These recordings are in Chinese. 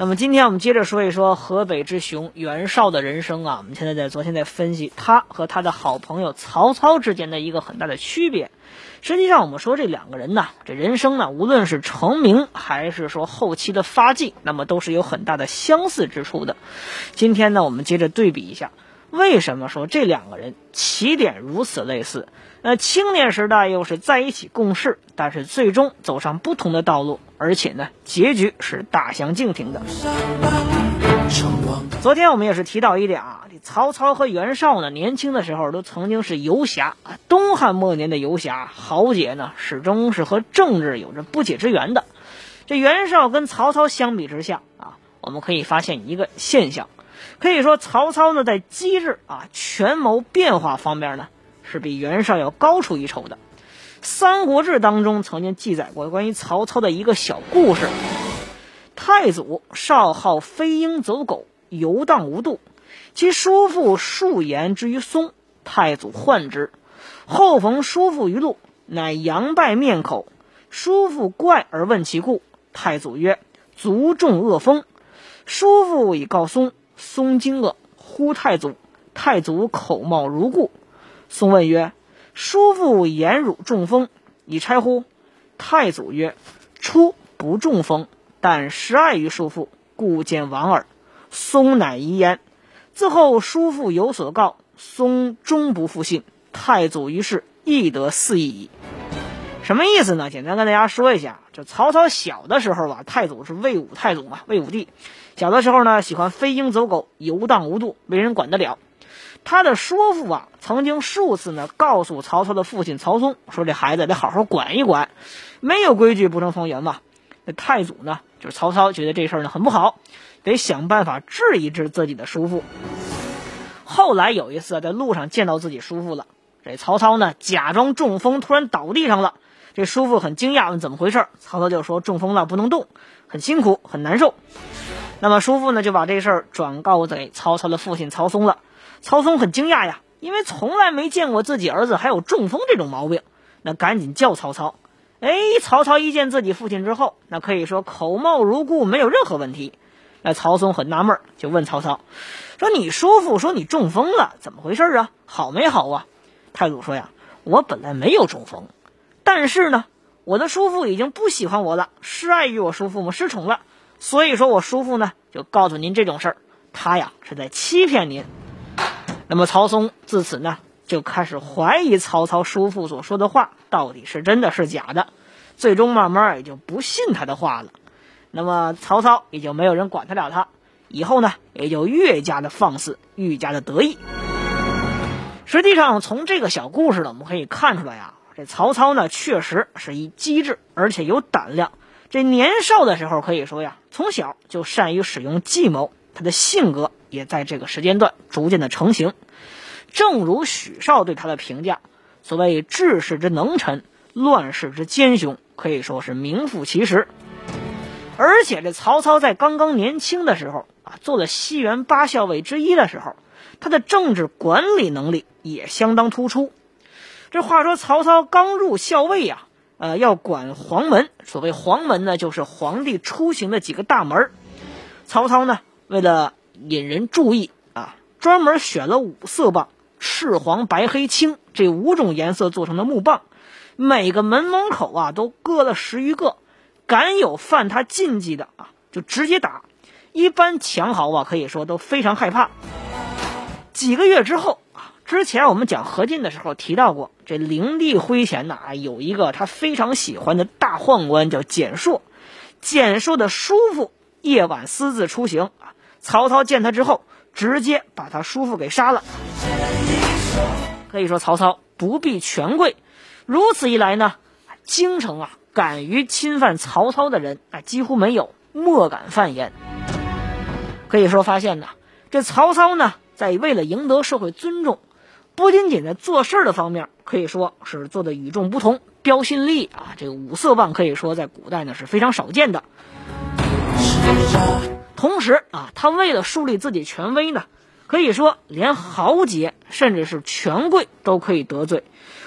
那么今天我们接着说一说河北之雄袁绍的人生啊。我们现在在昨天在分析他和他的好朋友曹操之间的一个很大的区别。实际上，我们说这两个人呢，这人生呢，无论是成名还是说后期的发迹，那么都是有很大的相似之处的。今天呢，我们接着对比一下，为什么说这两个人起点如此类似？那青年时代又是在一起共事，但是最终走上不同的道路，而且呢，结局是大相径庭的。昨天我们也是提到一点啊，这曹操和袁绍呢，年轻的时候都曾经是游侠啊。东汉末年的游侠豪杰呢，始终是和政治有着不解之缘的。这袁绍跟曹操相比之下啊，我们可以发现一个现象，可以说曹操呢，在机智啊、权谋变化方面呢。是比袁绍要高出一筹的。《三国志》当中曾经记载过关于曹操的一个小故事：太祖少好飞鹰走狗，游荡无度，其叔父数言之于松，太祖患之。后逢叔父于路，乃佯拜面口。叔父怪而问其故，太祖曰：“卒中恶风。”叔父以告松，松惊愕，呼太祖。太祖口貌如故。松问曰：“叔父言汝中风，已差乎？”太祖曰：“初不中风，但失爱于叔父，故见亡耳。”松乃遗言。自后叔父有所告，松终不复信。太祖于是亦得肆意矣。什么意思呢？简单跟大家说一下：这曹操小的时候吧，太祖是魏武太祖嘛，魏武帝。小的时候呢，喜欢飞鹰走狗，游荡无度，没人管得了。他的叔父啊，曾经数次呢告诉曹操的父亲曹嵩说：“这孩子得好好管一管，没有规矩不成方圆嘛。”那太祖呢，就是曹操，觉得这事儿呢很不好，得想办法治一治自己的叔父。后来有一次在路上见到自己叔父了，这曹操呢假装中风，突然倒地上了。这叔父很惊讶，问怎么回事？曹操就说：“中风了，不能动，很辛苦，很难受。”那么叔父呢就把这事儿转告给曹操的父亲曹嵩了。曹嵩很惊讶呀，因为从来没见过自己儿子还有中风这种毛病，那赶紧叫曹操。哎，曹操一见自己父亲之后，那可以说口貌如故，没有任何问题。那曹嵩很纳闷，就问曹操说：“你叔父说你中风了，怎么回事啊？好没好啊？”太祖说：“呀，我本来没有中风，但是呢，我的叔父已经不喜欢我了，失爱于我叔父，我失宠了，所以说我叔父呢就告诉您这种事儿，他呀是在欺骗您。”那么曹嵩自此呢就开始怀疑曹操叔父所说的话到底是真的是假的，最终慢慢也就不信他的话了。那么曹操也就没有人管得了他，以后呢也就越加的放肆，愈加的得意。实际上从这个小故事呢，我们可以看出来呀，这曹操呢确实是一机智而且有胆量。这年少的时候可以说呀，从小就善于使用计谋，他的性格。也在这个时间段逐渐的成型，正如许绍对他的评价：“所谓治世之能臣，乱世之奸雄，可以说是名副其实。”而且这曹操在刚刚年轻的时候啊，做了西园八校尉之一的时候，他的政治管理能力也相当突出。这话说曹操刚入校尉呀，呃，要管黄门。所谓黄门呢，就是皇帝出行的几个大门。曹操呢，为了引人注意啊！专门选了五色棒，赤、黄、白、黑、青这五种颜色做成的木棒，每个门门口啊都搁了十余个。敢有犯他禁忌的啊，就直接打。一般强豪啊，可以说都非常害怕。几个月之后，之前我们讲何进的时候提到过，这灵帝麾前呢啊有一个他非常喜欢的大宦官叫简硕。简硕的叔父夜晚私自出行啊。曹操见他之后，直接把他叔父给杀了。可以说，曹操不避权贵，如此一来呢，京城啊，敢于侵犯曹操的人啊，几乎没有，莫敢犯言。可以说，发现呢，这曹操呢，在为了赢得社会尊重，不仅仅在做事儿的方面可以说是做的与众不同、标新立异啊。这个五色棒可以说在古代呢是非常少见的。同时啊，他为了树立自己权威呢，可以说连豪杰甚至是权贵都可以得罪。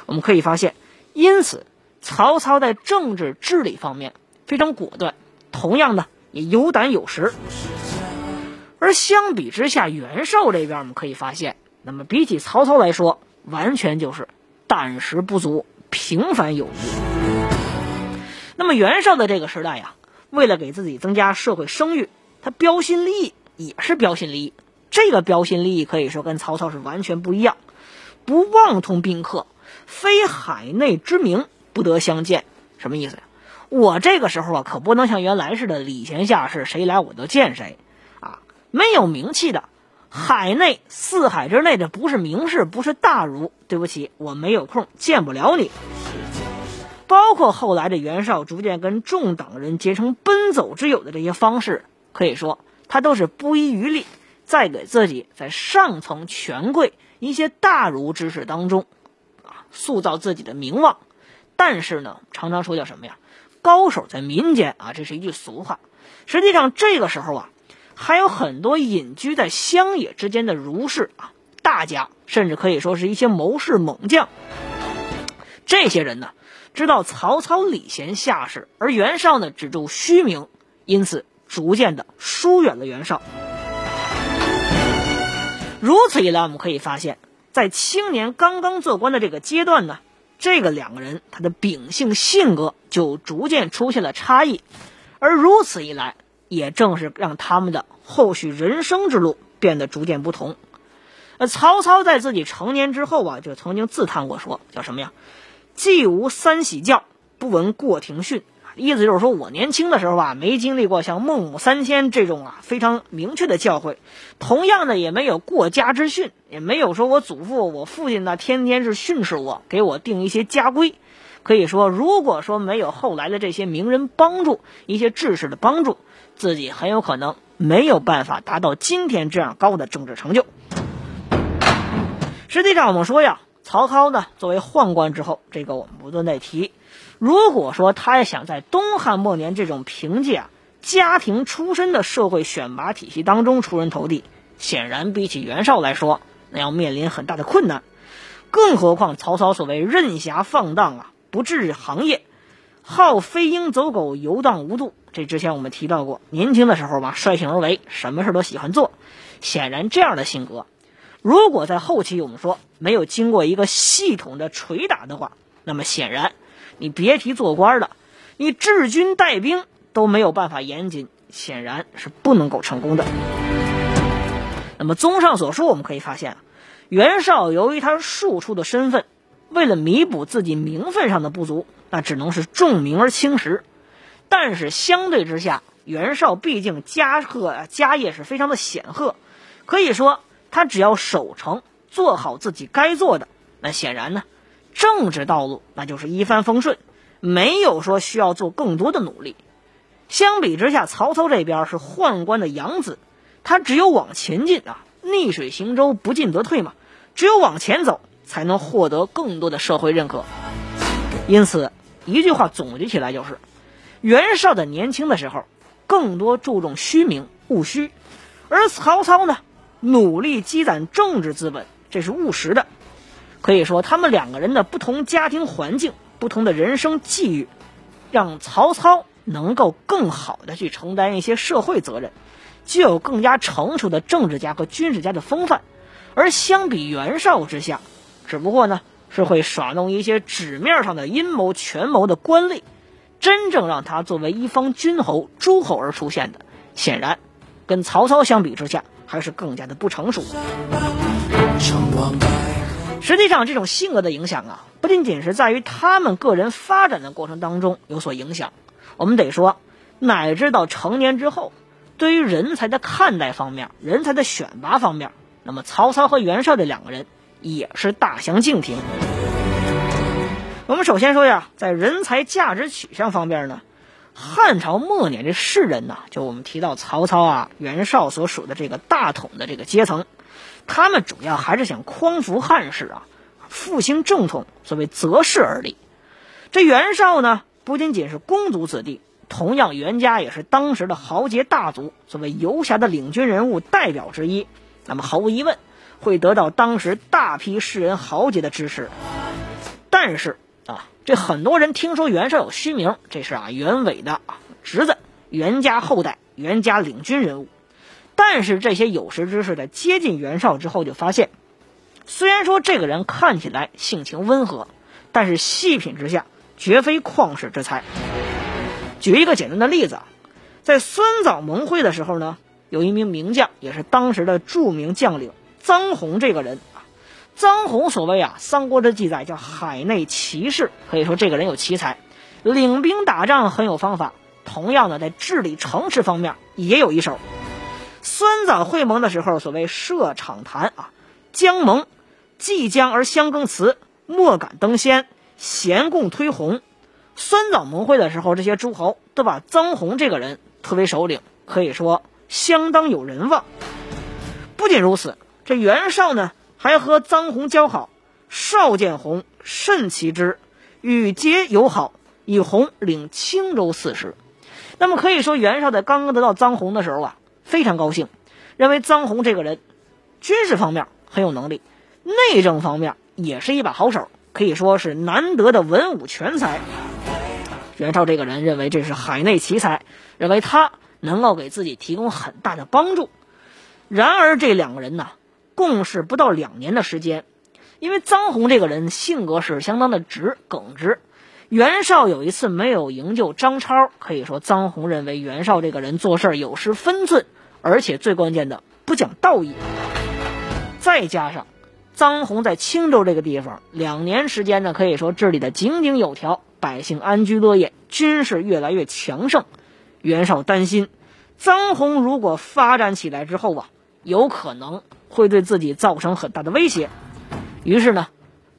我们可以发现，因此曹操在政治治理方面非常果断，同样呢也有胆有识。而相比之下，袁绍这边我们可以发现，那么比起曹操来说，完全就是胆识不足，平凡有余。那么袁绍的这个时代呀，为了给自己增加社会声誉，他标新立异也是标新立异。这个标新立异可以说跟曹操是完全不一样，不妄通宾客，非海内之名不得相见。什么意思呀？我这个时候啊，可不能像原来似的礼贤下士，谁来我就见谁啊。没有名气的海内四海之内，的不是名士，不是大儒。对不起，我没有空，见不了你。包括后来的袁绍逐渐跟众党人结成奔走之友的这些方式，可以说他都是不遗余力，在给自己在上层权贵一些大儒之士当中啊塑造自己的名望。但是呢，常常说叫什么呀？高手在民间啊，这是一句俗话。实际上这个时候啊。还有很多隐居在乡野之间的儒士啊，大家甚至可以说是一些谋士猛将。这些人呢，知道曹操礼贤下士，而袁绍呢只重虚名，因此逐渐的疏远了袁绍。如此一来，我们可以发现，在青年刚刚做官的这个阶段呢，这个两个人他的秉性性格就逐渐出现了差异，而如此一来。也正是让他们的后续人生之路变得逐渐不同。呃，曹操在自己成年之后啊，就曾经自叹过，说叫什么呀？既无三喜教，不闻过庭训。意思就是说我年轻的时候啊，没经历过像孟母三迁这种啊非常明确的教诲，同样的也没有过家之训，也没有说我祖父、我父亲呢天天是训斥我，给我定一些家规。可以说，如果说没有后来的这些名人帮助，一些志士的帮助。自己很有可能没有办法达到今天这样高的政治成就。实际上，我们说呀，曹操呢作为宦官之后，这个我们不断在提。如果说他也想在东汉末年这种凭借家庭出身的社会选拔体系当中出人头地，显然比起袁绍来说，那要面临很大的困难。更何况曹操所谓任侠放荡啊，不治行业，好飞鹰走狗，游荡无度。这之前我们提到过，年轻的时候嘛，率性而为，什么事都喜欢做。显然，这样的性格，如果在后期我们说没有经过一个系统的捶打的话，那么显然，你别提做官了，你治军带兵都没有办法严谨，显然是不能够成功的。那么，综上所述，我们可以发现，袁绍由于他庶出的身份，为了弥补自己名分上的不足，那只能是重名而轻实。但是相对之下，袁绍毕竟家贺家业是非常的显赫，可以说他只要守城做好自己该做的，那显然呢，政治道路那就是一帆风顺，没有说需要做更多的努力。相比之下，曹操这边是宦官的养子，他只有往前进啊，逆水行舟，不进则退嘛，只有往前走，才能获得更多的社会认可。因此，一句话总结起来就是。袁绍的年轻的时候，更多注重虚名务虚，而曹操呢，努力积攒政治资本，这是务实的。可以说，他们两个人的不同家庭环境、不同的人生际遇，让曹操能够更好的去承担一些社会责任，具有更加成熟的政治家和军事家的风范。而相比袁绍之下，只不过呢是会耍弄一些纸面上的阴谋权谋的官吏。真正让他作为一方君侯、诸侯而出现的，显然跟曹操相比之下，还是更加的不成熟。实际上，这种性格的影响啊，不仅仅是在于他们个人发展的过程当中有所影响，我们得说，乃至到成年之后，对于人才的看待方面、人才的选拔方面，那么曹操和袁绍这两个人也是大相径庭。我们首先说呀，在人才价值取向方面呢，汉朝末年这士人呢，就我们提到曹操啊、袁绍所属的这个大统的这个阶层，他们主要还是想匡扶汉室啊，复兴正统，所谓择势而立。这袁绍呢，不仅仅是公族子弟，同样袁家也是当时的豪杰大族，作为游侠的领军人物代表之一。那么毫无疑问，会得到当时大批士人豪杰的支持。但是啊，这很多人听说袁绍有虚名，这是啊袁伟的侄子，袁家后代，袁家领军人物。但是这些有识之士在接近袁绍之后，就发现，虽然说这个人看起来性情温和，但是细品之下。绝非旷世之才。举一个简单的例子啊，在酸枣盟会的时候呢，有一名名将，也是当时的著名将领臧洪这个人啊。臧洪所谓啊，《三国志》记载叫海内奇士，可以说这个人有奇才，领兵打仗很有方法。同样的，在治理城池方面也有一手。酸枣会盟的时候，所谓设场坛啊，将盟，既将而相更辞，莫敢登仙。咸共推红，酸枣盟会的时候，这些诸侯都把臧洪这个人推为首领，可以说相当有人望。不仅如此，这袁绍呢还和臧洪交好，少见洪，甚其之，与结友好，以洪领青州刺史。那么可以说，袁绍在刚刚得到臧洪的时候啊，非常高兴，认为臧洪这个人军事方面很有能力，内政方面也是一把好手。可以说是难得的文武全才。袁绍这个人认为这是海内奇才，认为他能够给自己提供很大的帮助。然而这两个人呢，共事不到两年的时间，因为臧洪这个人性格是相当的直耿直。袁绍有一次没有营救张超，可以说臧洪认为袁绍这个人做事有失分寸，而且最关键的不讲道义。再加上。臧洪在青州这个地方两年时间呢，可以说治理的井井有条，百姓安居乐业，军事越来越强盛。袁绍担心，臧洪如果发展起来之后啊，有可能会对自己造成很大的威胁。于是呢，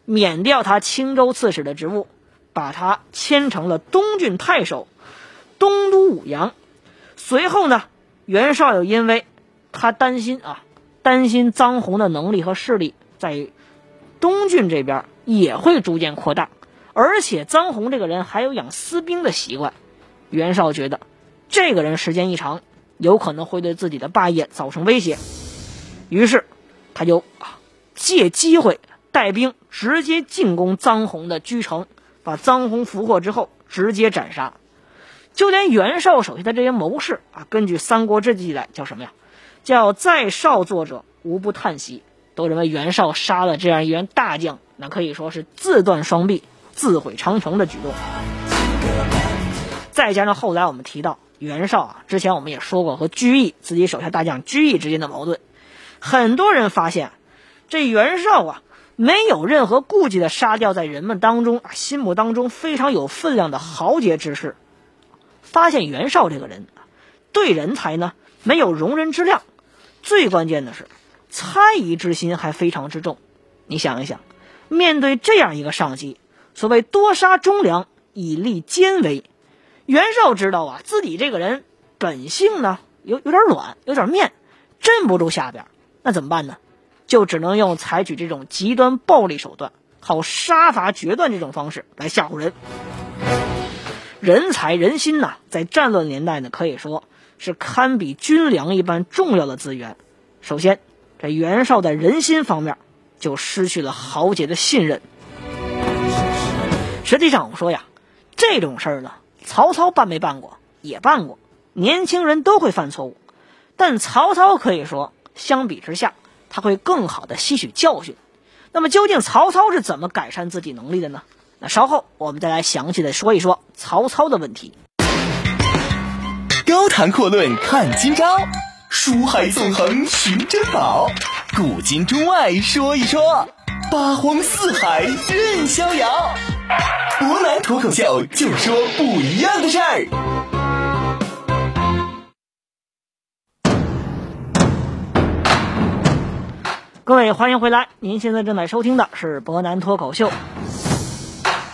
免掉他青州刺史的职务，把他迁成了东郡太守、东都武阳。随后呢，袁绍又因为他担心啊，担心臧洪的能力和势力。在东郡这边也会逐渐扩大，而且臧洪这个人还有养私兵的习惯。袁绍觉得这个人时间一长，有可能会对自己的霸业造成威胁，于是他就啊借机会带兵直接进攻臧洪的居城，把臧洪俘获之后直接斩杀。就连袁绍手下的这些谋士啊，根据《三国志》记载，叫什么呀？叫在少作者无不叹息。都认为袁绍杀了这样一员大将，那可以说是自断双臂、自毁长城的举动。再加上后来我们提到袁绍啊，之前我们也说过和居易自己手下大将居易之间的矛盾，很多人发现这袁绍啊没有任何顾忌的杀掉在人们当中心目当中非常有分量的豪杰之士，发现袁绍这个人对人才呢没有容人之量，最关键的是。猜疑之心还非常之重，你想一想，面对这样一个上级，所谓多杀忠良以立奸威，袁绍知道啊，自己这个人本性呢有有点软，有点面，镇不住下边，那怎么办呢？就只能用采取这种极端暴力手段，靠杀伐决断这种方式来吓唬人。人才人心呐，在战乱年代呢，可以说是堪比军粮一般重要的资源。首先。这袁绍在人心方面就失去了豪杰的信任。实际上，我们说呀，这种事儿呢，曹操办没办过？也办过。年轻人都会犯错误，但曹操可以说，相比之下，他会更好的吸取教训。那么，究竟曹操是怎么改善自己能力的呢？那稍后我们再来详细的说一说曹操的问题。高谈阔论看今朝。书海纵横寻珍宝，古今中外说一说，八荒四海任逍遥。湖南脱口秀就说不一样的事儿。各位欢迎回来，您现在正在收听的是博南脱口秀。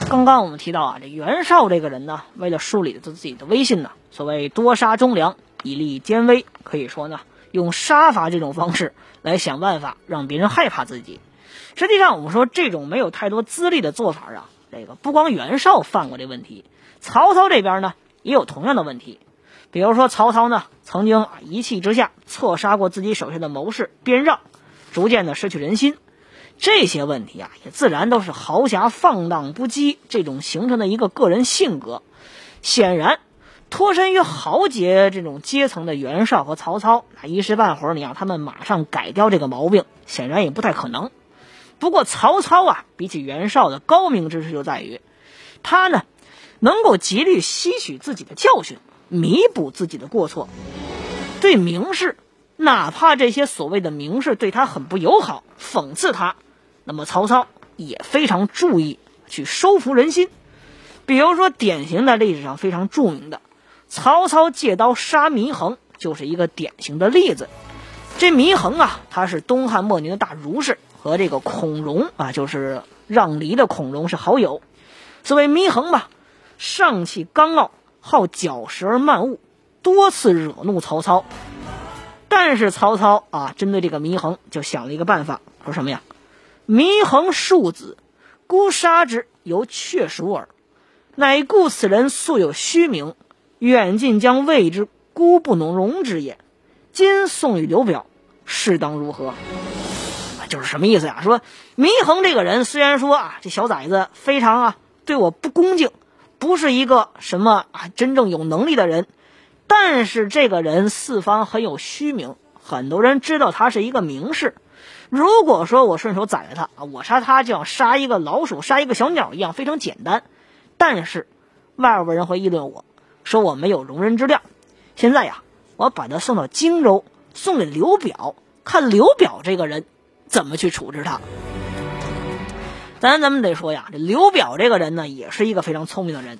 刚刚我们提到啊，这袁绍这个人呢，为了树立自己的威信呢，所谓多杀忠良。以立奸威，可以说呢，用杀伐这种方式来想办法让别人害怕自己。实际上，我们说这种没有太多资历的做法啊，这个不光袁绍犯过这问题，曹操这边呢也有同样的问题。比如说，曹操呢曾经啊一气之下错杀过自己手下的谋士边让，逐渐的失去人心。这些问题啊，也自然都是豪侠放荡不羁这种形成的一个个人性格。显然，脱身于豪杰这种阶层的袁绍和曹操，那一时半会儿你让他们马上改掉这个毛病，显然也不太可能。不过，曹操啊，比起袁绍的高明之处就在于，他呢能够极力吸取自己的教训。弥补自己的过错，对名士，哪怕这些所谓的名士对他很不友好，讽刺他，那么曹操也非常注意去收服人心。比如说，典型的历史上非常著名的曹操借刀杀祢衡，就是一个典型的例子。这祢衡啊，他是东汉末年的大儒士，和这个孔融啊，就是让梨的孔融是好友。所谓祢衡吧，上气刚傲。好狡食而慢悟，多次惹怒曹操。但是曹操啊，针对这个祢衡，就想了一个办法，说什么呀？祢衡庶子，孤杀之，犹确属耳。乃故此人素有虚名，远近将畏之，孤不能容之也。今送与刘表，适当如何？就是什么意思呀？说祢衡这个人，虽然说啊，这小崽子非常啊，对我不恭敬。不是一个什么啊真正有能力的人，但是这个人四方很有虚名，很多人知道他是一个名士。如果说我顺手宰了他啊，我杀他就像杀一个老鼠、杀一个小鸟一样，非常简单。但是外边人会议论我说我没有容人之量。现在呀，我把他送到荆州，送给刘表，看刘表这个人怎么去处置他。咱咱们得说呀，这刘表这个人呢，也是一个非常聪明的人。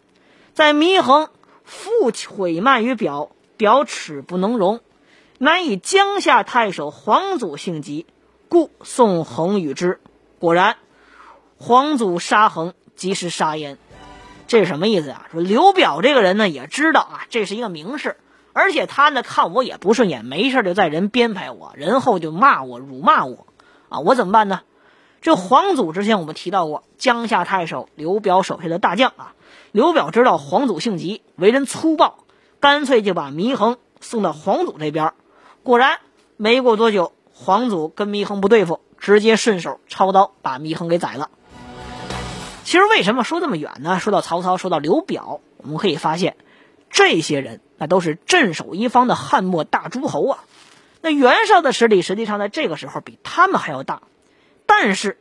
在祢衡复毁慢于表，表耻不能容，乃以江夏太守黄祖性急，故送衡与之。果然，黄祖杀衡，及时杀焉。这是什么意思呀？说刘表这个人呢，也知道啊，这是一个名士，而且他呢看我也不顺眼，没事就在人编排我，人后就骂我、辱骂我啊，我怎么办呢？这黄祖之前我们提到过，江夏太守刘表手下的大将啊。刘表知道黄祖性急，为人粗暴，干脆就把祢衡送到黄祖这边。果然，没过多久，黄祖跟祢衡不对付，直接顺手抄刀把祢衡给宰了。其实为什么说这么远呢？说到曹操，说到刘表，我们可以发现，这些人那都是镇守一方的汉末大诸侯啊。那袁绍的实力实际上在这个时候比他们还要大。但是，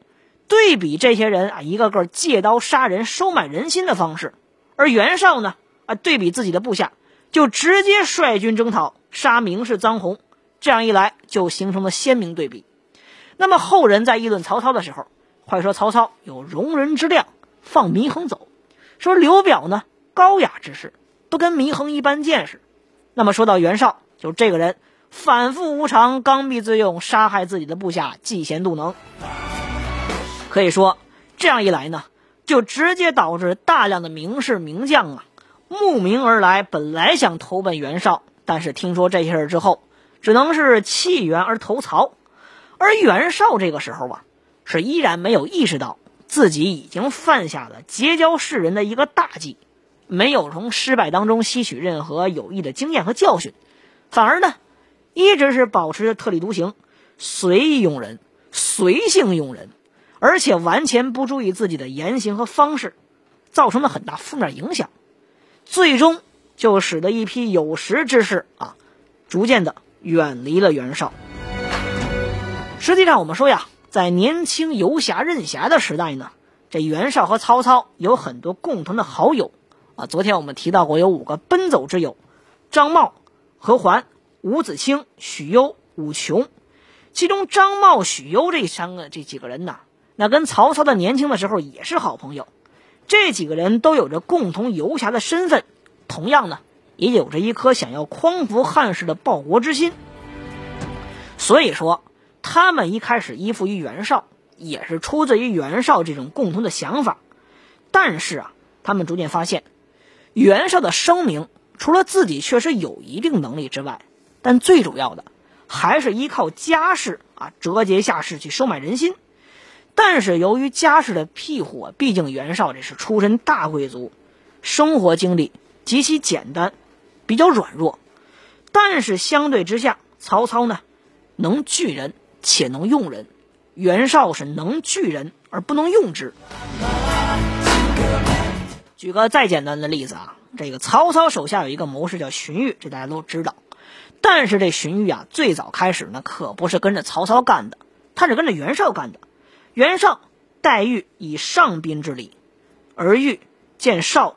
对比这些人啊，一个个借刀杀人、收买人心的方式，而袁绍呢，啊，对比自己的部下，就直接率军征讨，杀名士臧洪，这样一来就形成了鲜明对比。那么后人在议论曹操的时候，会说曹操有容人之量，放祢衡走；说刘表呢，高雅之士，不跟祢衡一般见识。那么说到袁绍，就这个人。反复无常，刚愎自用，杀害自己的部下，嫉贤妒能。可以说，这样一来呢，就直接导致大量的名士名将啊慕名而来。本来想投奔袁绍，但是听说这些事之后，只能是弃袁而投曹。而袁绍这个时候啊，是依然没有意识到自己已经犯下了结交世人的一个大忌，没有从失败当中吸取任何有益的经验和教训，反而呢。一直是保持着特立独行、随意用人、随性用人，而且完全不注意自己的言行和方式，造成了很大负面影响，最终就使得一批有识之士啊，逐渐的远离了袁绍。实际上，我们说呀，在年轻游侠任侠的时代呢，这袁绍和曹操有很多共同的好友啊。昨天我们提到过，有五个奔走之友：张茂、何桓。伍子清、许攸、伍琼，其中张茂、许攸这三个这几个人呢，那跟曹操的年轻的时候也是好朋友。这几个人都有着共同游侠的身份，同样呢，也有着一颗想要匡扶汉室的报国之心。所以说，他们一开始依附于袁绍，也是出自于袁绍这种共同的想法。但是啊，他们逐渐发现，袁绍的声名除了自己确实有一定能力之外，但最主要的，还是依靠家世啊，折节下士去收买人心。但是由于家世的庇护啊，毕竟袁绍这是出身大贵族，生活经历极其简单，比较软弱。但是相对之下，曹操呢，能聚人且能用人，袁绍是能聚人而不能用之。举个再简单的例子啊，这个曹操手下有一个谋士叫荀彧，这大家都知道。但是这荀彧啊，最早开始呢，可不是跟着曹操干的，他是跟着袁绍干的。袁绍待遇以上宾之礼，而欲见绍，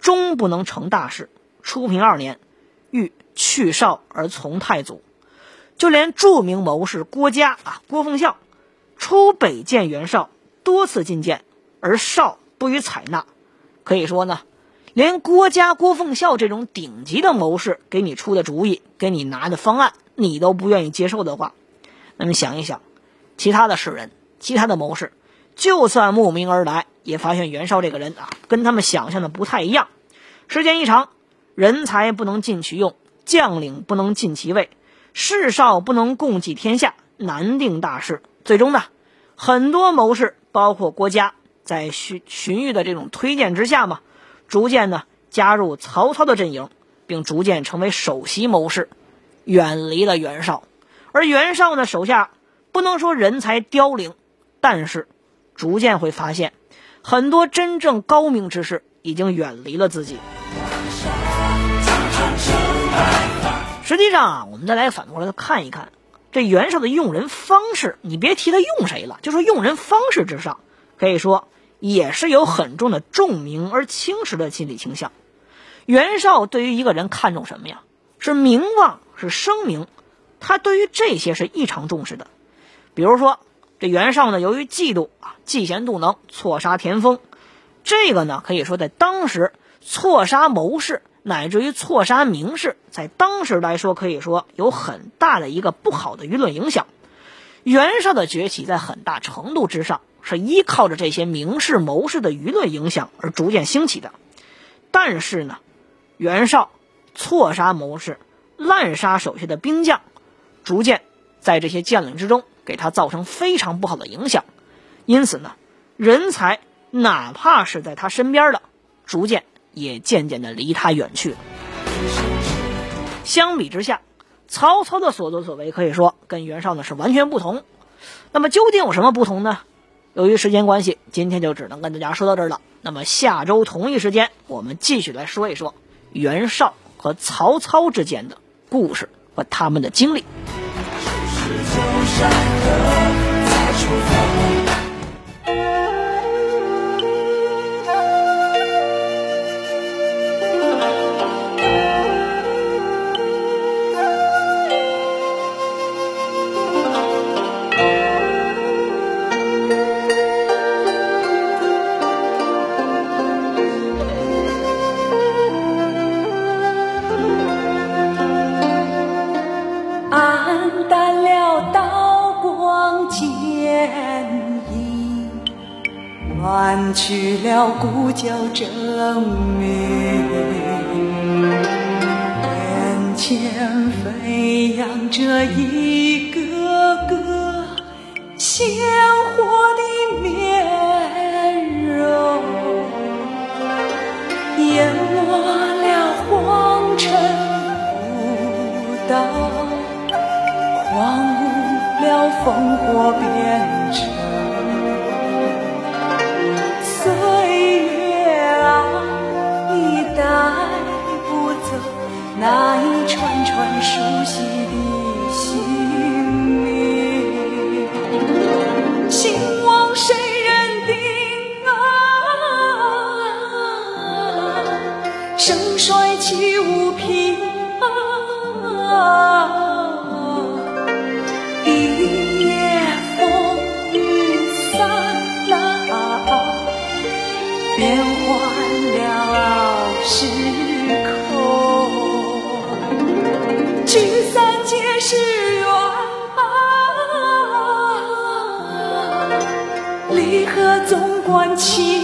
终不能成大事。初平二年，欲去绍而从太祖。就连著名谋士郭嘉啊，郭奉孝，出北见袁绍，多次进谏，而绍不予采纳。可以说呢，连郭嘉、郭奉孝这种顶级的谋士给你出的主意，给你拿的方案，你都不愿意接受的话，那么想一想，其他的士人。其他的谋士，就算慕名而来，也发现袁绍这个人啊，跟他们想象的不太一样。时间一长，人才不能尽其用，将领不能尽其位，士少不能共济天下，难定大事。最终呢，很多谋士，包括郭嘉，在荀荀彧的这种推荐之下嘛，逐渐呢加入曹操的阵营，并逐渐成为首席谋士，远离了袁绍。而袁绍呢，手下不能说人才凋零。但是，逐渐会发现，很多真正高明之士已经远离了自己。实际上啊，我们再来反过来看一看，这袁绍的用人方式，你别提他用谁了，就说用人方式之上，可以说也是有很重的重名而轻实的心理倾向。袁绍对于一个人看重什么呀？是名望，是声名，他对于这些是异常重视的。比如说。这袁绍呢，由于嫉妒啊，嫉贤妒能，错杀田丰。这个呢，可以说在当时错杀谋士，乃至于错杀名士，在当时来说，可以说有很大的一个不好的舆论影响。袁绍的崛起，在很大程度之上是依靠着这些名士谋士的舆论影响而逐渐兴起的。但是呢，袁绍错杀谋士，滥杀手下的兵将，逐渐在这些将领之中。给他造成非常不好的影响，因此呢，人才哪怕是在他身边的，逐渐也渐渐的离他远去了。相比之下，曹操的所作所为可以说跟袁绍呢是完全不同。那么究竟有什么不同呢？由于时间关系，今天就只能跟大家说到这儿了。那么下周同一时间，我们继续来说一说袁绍和曹操之间的故事和他们的经历。山河生命，眼前飞扬着一个个鲜活的面容，淹没了黄尘古道，荒芜了烽火边城。串串熟悉的姓名，兴亡谁人定啊？盛衰岂无凭啊？一夜风雨散了，变换了时。关情。